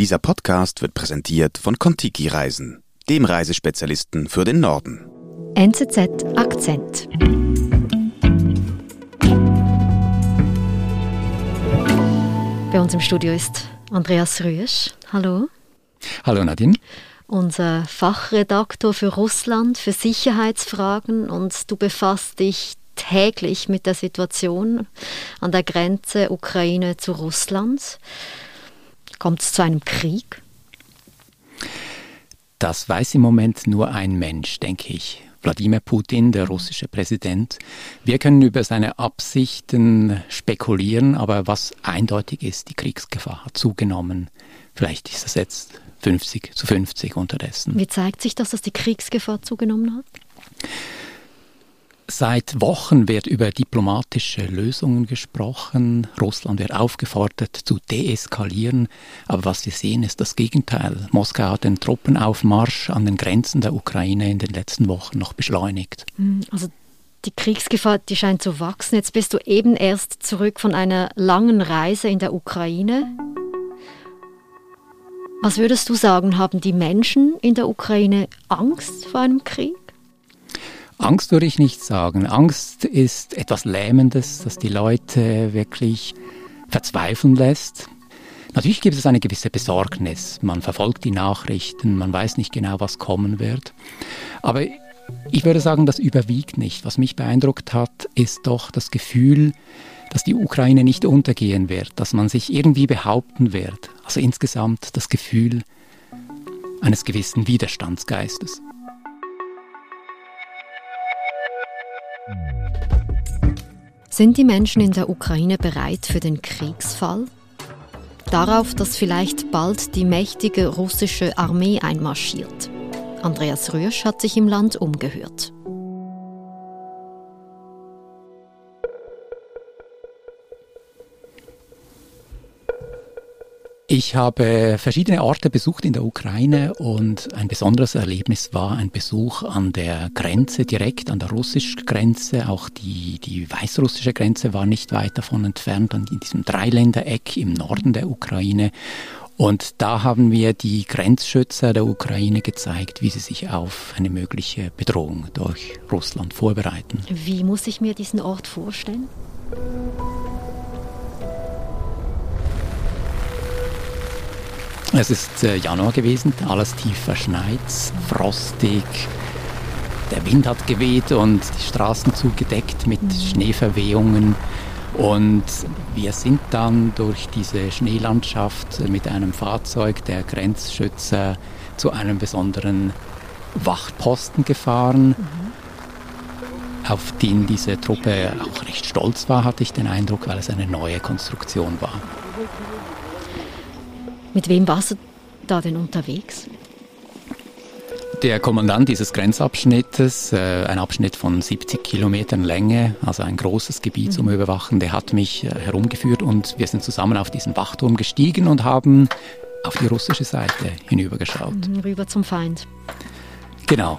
Dieser Podcast wird präsentiert von Kontiki Reisen, dem Reisespezialisten für den Norden. NZZ Akzent. Bei uns im Studio ist Andreas Rüesch. Hallo. Hallo Nadine. Unser Fachredaktor für Russland, für Sicherheitsfragen und du befasst dich täglich mit der Situation an der Grenze Ukraine zu Russland. Kommt es zu einem Krieg? Das weiß im Moment nur ein Mensch, denke ich. Wladimir Putin, der russische Präsident. Wir können über seine Absichten spekulieren, aber was eindeutig ist, die Kriegsgefahr hat zugenommen. Vielleicht ist das jetzt 50 zu 50 unterdessen. Wie zeigt sich das, dass die Kriegsgefahr zugenommen hat? Seit Wochen wird über diplomatische Lösungen gesprochen. Russland wird aufgefordert zu deeskalieren. Aber was wir sehen, ist das Gegenteil. Moskau hat den Truppenaufmarsch an den Grenzen der Ukraine in den letzten Wochen noch beschleunigt. Hm, also die Kriegsgefahr, die scheint zu wachsen. Jetzt bist du eben erst zurück von einer langen Reise in der Ukraine. Was würdest du sagen, haben die Menschen in der Ukraine Angst vor einem Krieg? Angst würde ich nicht sagen. Angst ist etwas Lähmendes, das die Leute wirklich verzweifeln lässt. Natürlich gibt es eine gewisse Besorgnis. Man verfolgt die Nachrichten, man weiß nicht genau, was kommen wird. Aber ich würde sagen, das überwiegt nicht. Was mich beeindruckt hat, ist doch das Gefühl, dass die Ukraine nicht untergehen wird, dass man sich irgendwie behaupten wird. Also insgesamt das Gefühl eines gewissen Widerstandsgeistes. Sind die Menschen in der Ukraine bereit für den Kriegsfall? Darauf, dass vielleicht bald die mächtige russische Armee einmarschiert. Andreas Rösch hat sich im Land umgehört. Ich habe verschiedene Orte besucht in der Ukraine und ein besonderes Erlebnis war ein Besuch an der Grenze, direkt an der russischen Grenze. Auch die, die weißrussische Grenze war nicht weit davon entfernt, in diesem Dreiländereck im Norden der Ukraine. Und da haben wir die Grenzschützer der Ukraine gezeigt, wie sie sich auf eine mögliche Bedrohung durch Russland vorbereiten. Wie muss ich mir diesen Ort vorstellen? Es ist äh, Januar gewesen, alles tief verschneit, frostig. Der Wind hat geweht und die Straßen zugedeckt mit mhm. Schneeverwehungen. Und wir sind dann durch diese Schneelandschaft mit einem Fahrzeug der Grenzschützer zu einem besonderen Wachposten gefahren, mhm. auf den diese Truppe auch recht stolz war, hatte ich den Eindruck, weil es eine neue Konstruktion war. Mit wem warst du da denn unterwegs? Der Kommandant dieses Grenzabschnittes, äh, ein Abschnitt von 70 Kilometern Länge, also ein großes Gebiet mhm. zum Überwachen, der hat mich äh, herumgeführt und wir sind zusammen auf diesen Wachturm gestiegen und haben auf die russische Seite hinübergeschaut. Mhm, rüber zum Feind. Genau.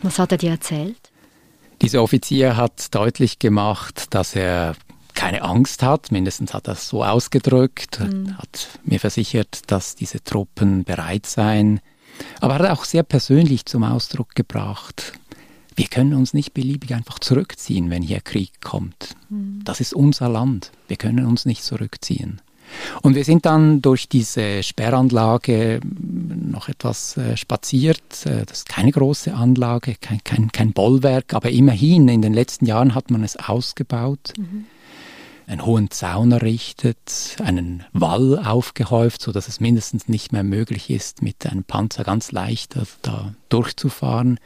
Was hat er dir erzählt? Dieser Offizier hat deutlich gemacht, dass er keine Angst hat, mindestens hat er es so ausgedrückt, mhm. hat mir versichert, dass diese Truppen bereit seien, aber hat auch sehr persönlich zum Ausdruck gebracht, wir können uns nicht beliebig einfach zurückziehen, wenn hier Krieg kommt. Mhm. Das ist unser Land, wir können uns nicht zurückziehen. Und wir sind dann durch diese Sperranlage noch etwas äh, spaziert. Äh, das ist keine große Anlage, kein, kein, kein Bollwerk, aber immerhin in den letzten Jahren hat man es ausgebaut. Mhm einen hohen Zaun errichtet, einen Wall aufgehäuft, so dass es mindestens nicht mehr möglich ist, mit einem Panzer ganz leicht da durchzufahren.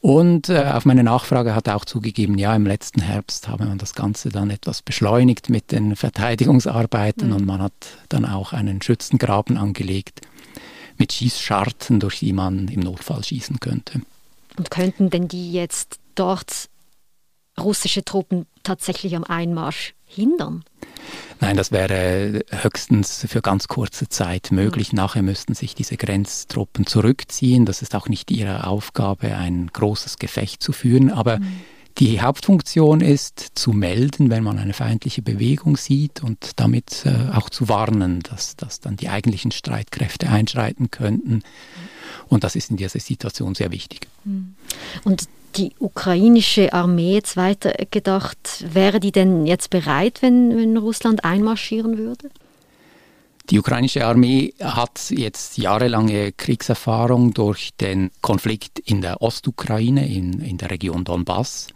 Und äh, auf meine Nachfrage hat er auch zugegeben, ja, im letzten Herbst habe man das Ganze dann etwas beschleunigt mit den Verteidigungsarbeiten mhm. und man hat dann auch einen Schützengraben angelegt mit Schießscharten, durch die man im Notfall schießen könnte. Und könnten denn die jetzt dort russische Truppen tatsächlich am Einmarsch hindern? Nein, das wäre höchstens für ganz kurze Zeit möglich. Mhm. Nachher müssten sich diese Grenztruppen zurückziehen. Das ist auch nicht ihre Aufgabe, ein großes Gefecht zu führen. Aber mhm. Die Hauptfunktion ist zu melden, wenn man eine feindliche Bewegung sieht und damit äh, auch zu warnen, dass, dass dann die eigentlichen Streitkräfte einschreiten könnten. Und das ist in dieser Situation sehr wichtig. Hm. Und die ukrainische Armee jetzt weitergedacht, wäre die denn jetzt bereit, wenn, wenn Russland einmarschieren würde? Die ukrainische Armee hat jetzt jahrelange Kriegserfahrung durch den Konflikt in der Ostukraine, in, in der Region Donbass.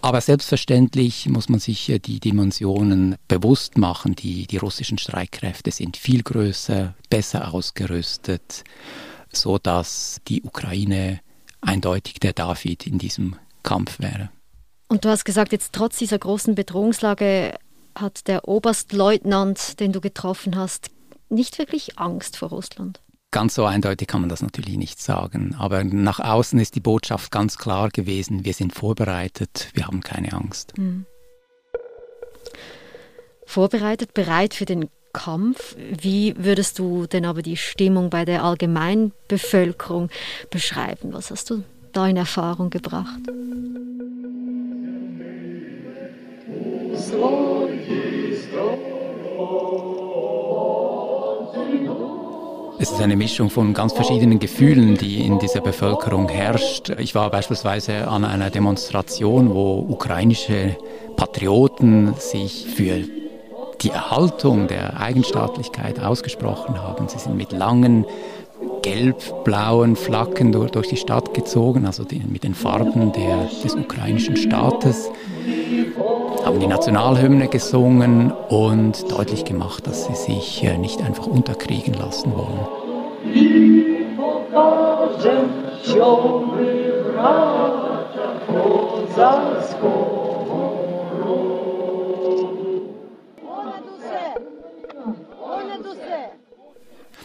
Aber selbstverständlich muss man sich die Dimensionen bewusst machen. Die, die russischen Streitkräfte sind viel größer, besser ausgerüstet, sodass die Ukraine eindeutig der David in diesem Kampf wäre. Und du hast gesagt, jetzt trotz dieser großen Bedrohungslage hat der Oberstleutnant, den du getroffen hast, nicht wirklich Angst vor Russland? Ganz so eindeutig kann man das natürlich nicht sagen. Aber nach außen ist die Botschaft ganz klar gewesen, wir sind vorbereitet, wir haben keine Angst. Hm. Vorbereitet, bereit für den Kampf. Wie würdest du denn aber die Stimmung bei der Allgemeinbevölkerung beschreiben? Was hast du da in Erfahrung gebracht? Es ist eine Mischung von ganz verschiedenen Gefühlen, die in dieser Bevölkerung herrscht. Ich war beispielsweise an einer Demonstration, wo ukrainische Patrioten sich für die Erhaltung der Eigenstaatlichkeit ausgesprochen haben. Sie sind mit langen gelb-blauen Flaggen durch, die Stadt gezogen, also die, mit den Farben der, des ukrainischen Staates, haben die Nationalhymne gesungen und deutlich gemacht, dass sie sich äh, nicht einfach unterkriegen lassen wollen.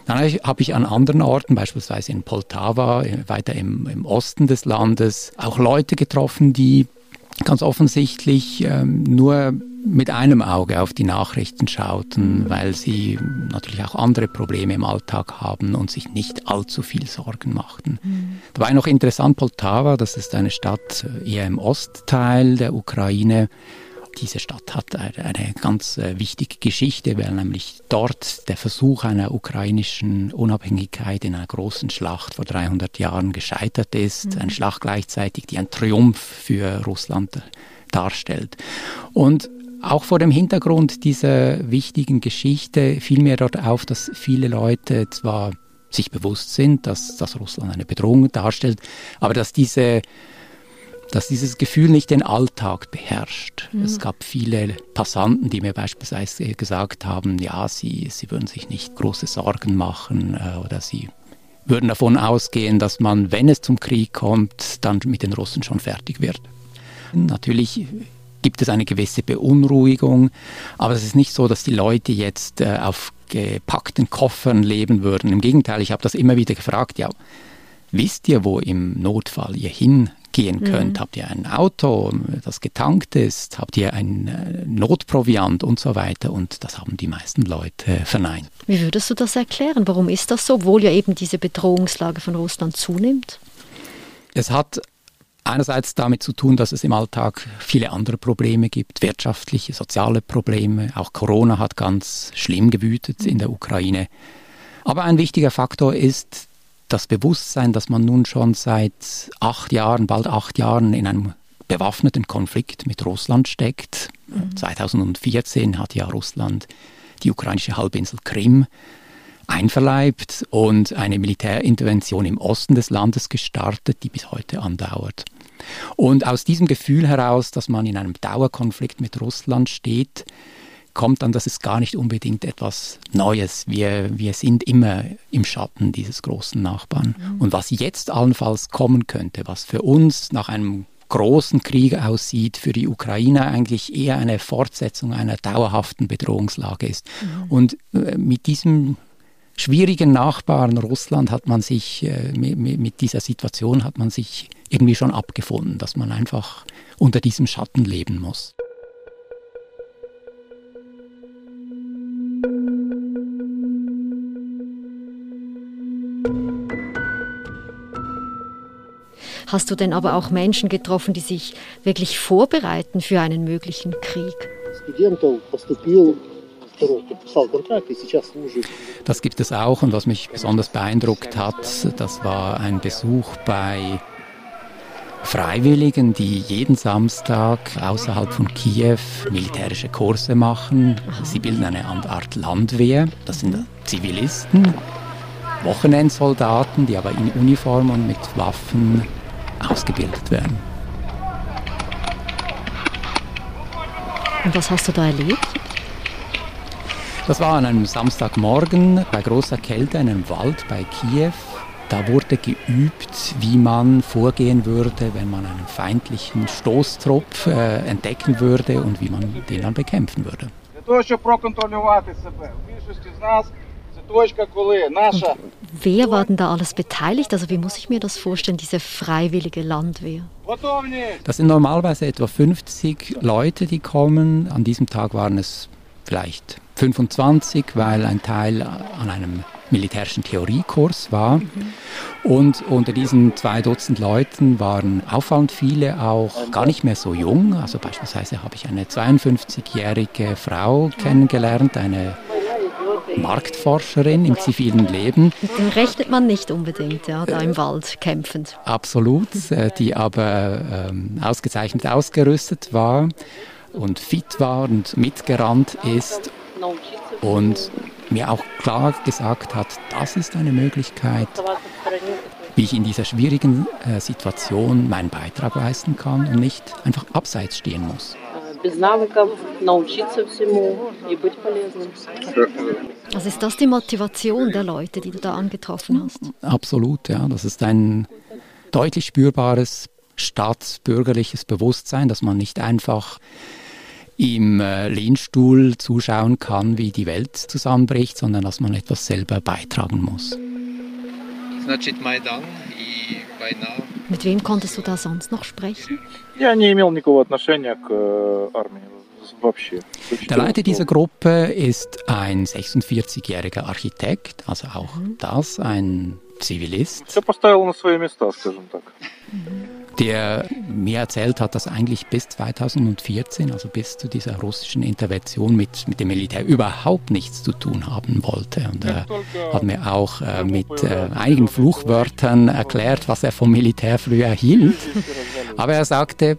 Dann habe ich an anderen Orten, beispielsweise in Poltawa, äh, weiter im, im Osten des Landes, auch Leute getroffen, die ganz offensichtlich ähm, nur mit einem Auge auf die Nachrichten schauten, weil sie natürlich auch andere Probleme im Alltag haben und sich nicht allzu viel Sorgen machten. Mhm. Dabei noch interessant, Poltawa, das ist eine Stadt äh, eher im Ostteil der Ukraine, diese Stadt hat eine ganz äh, wichtige Geschichte, weil nämlich dort der Versuch einer ukrainischen Unabhängigkeit in einer großen Schlacht vor 300 Jahren gescheitert ist. Mhm. Eine Schlacht gleichzeitig, die ein Triumph für Russland darstellt. Und auch vor dem Hintergrund dieser wichtigen Geschichte fiel mir dort auf, dass viele Leute zwar sich bewusst sind, dass, dass Russland eine Bedrohung darstellt, aber dass diese dass dieses Gefühl nicht den Alltag beherrscht. Mhm. Es gab viele Passanten, die mir beispielsweise gesagt haben, ja, sie, sie würden sich nicht große Sorgen machen äh, oder sie würden davon ausgehen, dass man, wenn es zum Krieg kommt, dann mit den Russen schon fertig wird. Natürlich gibt es eine gewisse Beunruhigung, aber es ist nicht so, dass die Leute jetzt äh, auf gepackten Koffern leben würden. Im Gegenteil, ich habe das immer wieder gefragt, ja, wisst ihr, wo im Notfall ihr hin gehen könnt. Mhm. Habt ihr ein Auto, das getankt ist? Habt ihr ein äh, Notproviant und so weiter? Und das haben die meisten Leute verneint. Wie würdest du das erklären? Warum ist das so, obwohl ja eben diese Bedrohungslage von Russland zunimmt? Es hat einerseits damit zu tun, dass es im Alltag viele andere Probleme gibt, wirtschaftliche, soziale Probleme. Auch Corona hat ganz schlimm gewütet in der Ukraine. Aber ein wichtiger Faktor ist das Bewusstsein, dass man nun schon seit acht Jahren, bald acht Jahren in einem bewaffneten Konflikt mit Russland steckt. Mhm. 2014 hat ja Russland die ukrainische Halbinsel Krim einverleibt und eine Militärintervention im Osten des Landes gestartet, die bis heute andauert. Und aus diesem Gefühl heraus, dass man in einem Dauerkonflikt mit Russland steht, kommt dann, dass es gar nicht unbedingt etwas Neues. Wir, wir sind immer im Schatten dieses großen Nachbarn. Mhm. Und was jetzt allenfalls kommen könnte, was für uns nach einem großen Krieg aussieht, für die Ukraine eigentlich eher eine Fortsetzung einer dauerhaften Bedrohungslage ist. Mhm. Und äh, mit diesem schwierigen Nachbarn Russland hat man sich, äh, mit, mit dieser Situation hat man sich irgendwie schon abgefunden, dass man einfach unter diesem Schatten leben muss. Hast du denn aber auch Menschen getroffen, die sich wirklich vorbereiten für einen möglichen Krieg? Das gibt es auch und was mich besonders beeindruckt hat, das war ein Besuch bei Freiwilligen, die jeden Samstag außerhalb von Kiew militärische Kurse machen. Sie bilden eine Art Landwehr. Das sind Zivilisten, Wochenendsoldaten, die aber in Uniform und mit Waffen ausgebildet werden. Und was hast du da erlebt? Das war an einem Samstagmorgen bei großer Kälte in einem Wald bei Kiew. Da wurde geübt, wie man vorgehen würde, wenn man einen feindlichen Stoßtrupp äh, entdecken würde und wie man den dann bekämpfen würde. Wer war denn da alles beteiligt? Also wie muss ich mir das vorstellen, diese freiwillige Landwehr? Das sind normalerweise etwa 50 Leute, die kommen. An diesem Tag waren es vielleicht 25, weil ein Teil an einem militärischen Theoriekurs war. Mhm. Und unter diesen zwei Dutzend Leuten waren auffallend viele auch gar nicht mehr so jung. Also beispielsweise habe ich eine 52-jährige Frau kennengelernt, eine Marktforscherin im zivilen Leben. Den rechnet man nicht unbedingt, ja, da im Wald kämpfend. Absolut, äh, die aber ähm, ausgezeichnet ausgerüstet war und fit war und mitgerannt ist und mir auch klar gesagt hat, das ist eine Möglichkeit, wie ich in dieser schwierigen äh, Situation meinen Beitrag leisten kann und nicht einfach abseits stehen muss. Also ist das die Motivation der Leute, die du da angetroffen hast? Absolut, ja. Das ist ein deutlich spürbares staatsbürgerliches Bewusstsein, dass man nicht einfach im äh, Lehnstuhl zuschauen kann, wie die Welt zusammenbricht, sondern dass man etwas selber beitragen muss. Mit wem konntest du da sonst noch sprechen? Э, Der Leiter dieser Gruppe ist ein 46-jähriger Architekt, also auch mhm. das ein Zivilist. Mhm der mir erzählt hat, dass eigentlich bis 2014, also bis zu dieser russischen Intervention mit, mit dem Militär überhaupt nichts zu tun haben wollte. Und er hat mir auch äh, mit äh, einigen Fluchwörtern erklärt, was er vom Militär früher hielt. Aber er sagte,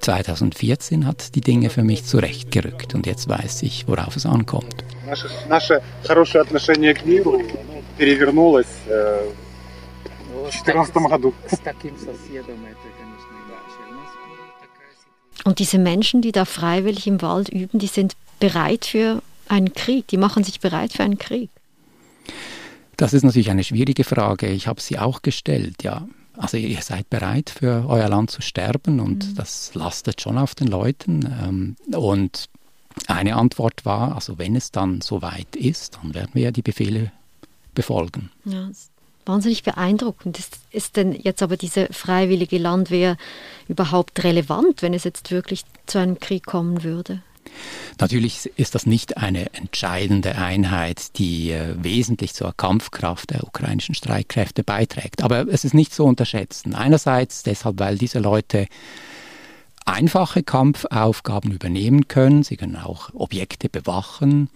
2014 hat die Dinge für mich zurechtgerückt und jetzt weiß ich, worauf es ankommt. Наше хорошее отношение к миру перевернулось э, 2014 году. Und diese Menschen, die da freiwillig im Wald üben, die sind bereit für einen Krieg, die machen sich bereit für einen Krieg. Das ist natürlich eine schwierige Frage. Ich habe sie auch gestellt, ja. Also ihr seid bereit für euer Land zu sterben und mhm. das lastet schon auf den Leuten. Ähm, und eine Antwort war, also wenn es dann soweit ist, dann werden wir ja die Befehle befolgen. Ja, wahnsinnig beeindruckend. Ist, ist denn jetzt aber diese freiwillige Landwehr überhaupt relevant, wenn es jetzt wirklich zu einem Krieg kommen würde? Natürlich ist das nicht eine entscheidende Einheit, die äh, wesentlich zur Kampfkraft der ukrainischen Streitkräfte beiträgt. Aber es ist nicht zu unterschätzen. Einerseits deshalb, weil diese Leute einfache Kampfaufgaben übernehmen können. Sie können auch Objekte bewachen,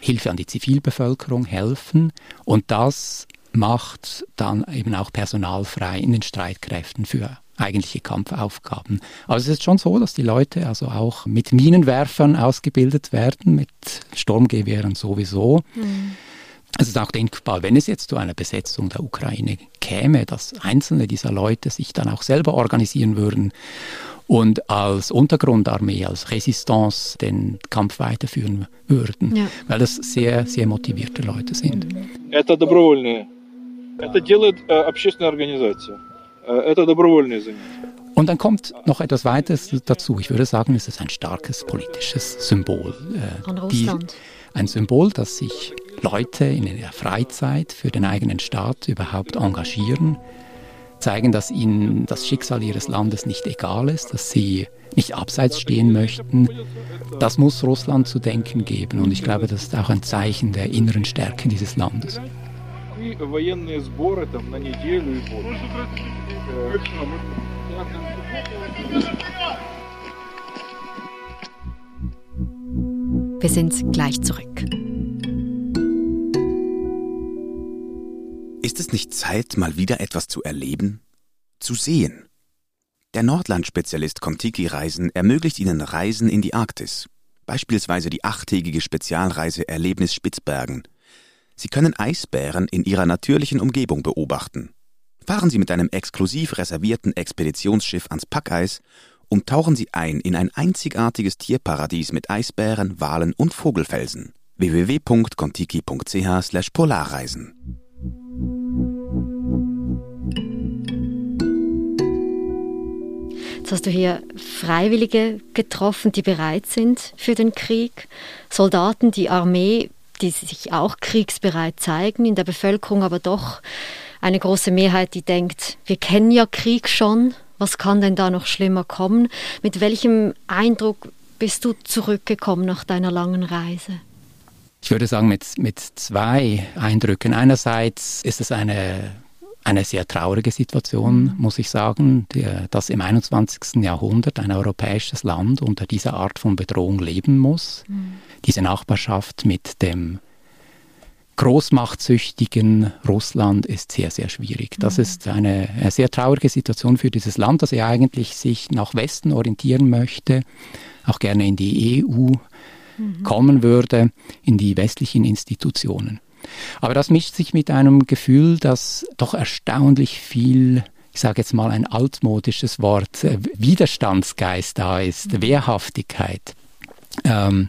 Hilfe an die Zivilbevölkerung helfen. Und das macht dann eben auch Personal frei in den Streitkräften für eigentliche Kampfaufgaben. Also es ist schon so, dass die Leute also auch mit Minenwerfern ausgebildet werden, mit Sturmgewehren sowieso. Mhm. Es ist auch denkbar, wenn es jetzt zu einer Besetzung der Ukraine käme, dass einzelne dieser Leute sich dann auch selber organisieren würden und als Untergrundarmee, als Resistance den Kampf weiterführen würden, ja. weil das sehr, sehr motivierte Leute sind. Это добровольные Это делает äh, общественная организация. Это добровольное занятие. Und dann kommt noch etwas weiteres dazu. Ich würde sagen, es ist ein starkes politisches Symbol. Äh, An Russland. Die, ein Symbol, dass sich Leute in ihrer Freizeit für den eigenen Staat überhaupt engagieren, zeigen, dass ihnen das Schicksal ihres Landes nicht egal ist, dass sie nicht abseits stehen möchten. Das muss Russland zu denken geben und ich glaube, das ist auch ein Zeichen der inneren Stärke dieses Landes. прошли военные сборы там на неделю и больше. Wir sind gleich zurück. Ist es nicht Zeit, mal wieder etwas zu erleben? Zu sehen? Der Nordland-Spezialist Contiki Reisen ermöglicht Ihnen Reisen in die Arktis. Beispielsweise die achttägige Spezialreise Erlebnis Spitzbergen. Sie können Eisbären in ihrer natürlichen Umgebung beobachten. Fahren Sie mit einem exklusiv reservierten Expeditionsschiff ans Packeis und tauchen Sie ein in ein einzigartiges Tierparadies mit Eisbären, Walen und Vogelfelsen. www.contiki.ch/polarreisen Jetzt hast du hier Freiwillige getroffen, die bereit sind für den Krieg, Soldaten, die Armee, die sich auch kriegsbereit zeigen, in der Bevölkerung aber doch eine große Mehrheit, die denkt, wir kennen ja Krieg schon, was kann denn da noch schlimmer kommen? Mit welchem Eindruck bist du zurückgekommen nach deiner langen Reise? Ich würde sagen, mit, mit zwei Eindrücken. Einerseits ist es eine eine sehr traurige Situation, mhm. muss ich sagen, dass im 21. Jahrhundert ein europäisches Land unter dieser Art von Bedrohung leben muss. Mhm. Diese Nachbarschaft mit dem großmachtsüchtigen Russland ist sehr, sehr schwierig. Das mhm. ist eine, eine, sehr traurige Situation für dieses Land, das ja eigentlich sich nach Westen orientieren möchte, auch gerne in die EU mhm. kommen würde, in die westlichen Institutionen. Aber das mischt sich mit einem Gefühl, dass doch erstaunlich viel ich sage jetzt mal ein altmodisches Wort, äh, Widerstandsgeist da ist, mhm. Wehrhaftigkeit. Ähm,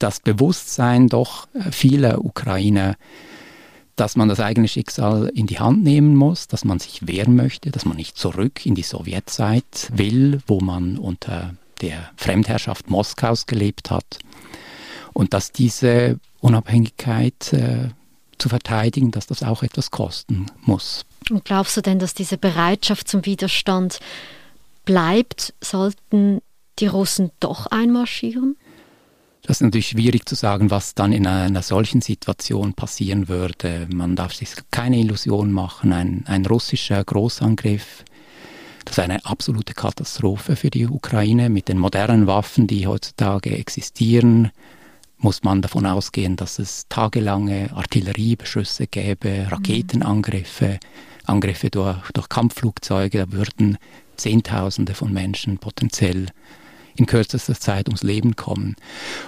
das Bewusstsein doch vieler Ukrainer, dass man das eigene Schicksal in die Hand nehmen muss, dass man sich wehren möchte, dass man nicht zurück in die Sowjetzeit will, wo man unter der Fremdherrschaft Moskaus gelebt hat. Und dass diese Unabhängigkeit äh, zu verteidigen, dass das auch etwas kosten muss. Und glaubst du denn, dass diese Bereitschaft zum Widerstand bleibt, sollten die Russen doch einmarschieren? Das ist natürlich schwierig zu sagen, was dann in einer solchen Situation passieren würde. Man darf sich keine Illusion machen. Ein, ein russischer Großangriff, das ist eine absolute Katastrophe für die Ukraine mit den modernen Waffen, die heutzutage existieren muss man davon ausgehen, dass es tagelange Artilleriebeschüsse gäbe, Raketenangriffe, Angriffe durch, durch Kampfflugzeuge. Da würden Zehntausende von Menschen potenziell in kürzester Zeit ums Leben kommen.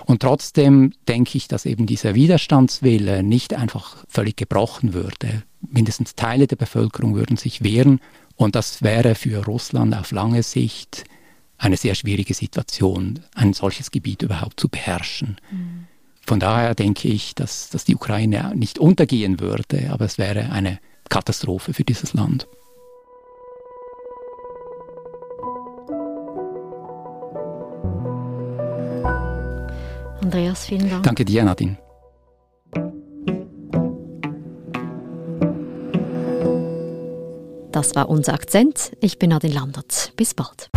Und trotzdem denke ich, dass eben dieser Widerstandswille nicht einfach völlig gebrochen würde. Mindestens Teile der Bevölkerung würden sich wehren. Und das wäre für Russland auf lange Sicht eine sehr schwierige Situation, ein solches Gebiet überhaupt zu beherrschen. Mhm. Von daher denke ich, dass, dass die Ukraine nicht untergehen würde, aber es wäre eine Katastrophe für dieses Land. Andreas, vielen Dank. Danke dir, Nadine. Das war unser Akzent. Ich bin Nadine Landert. Bis bald.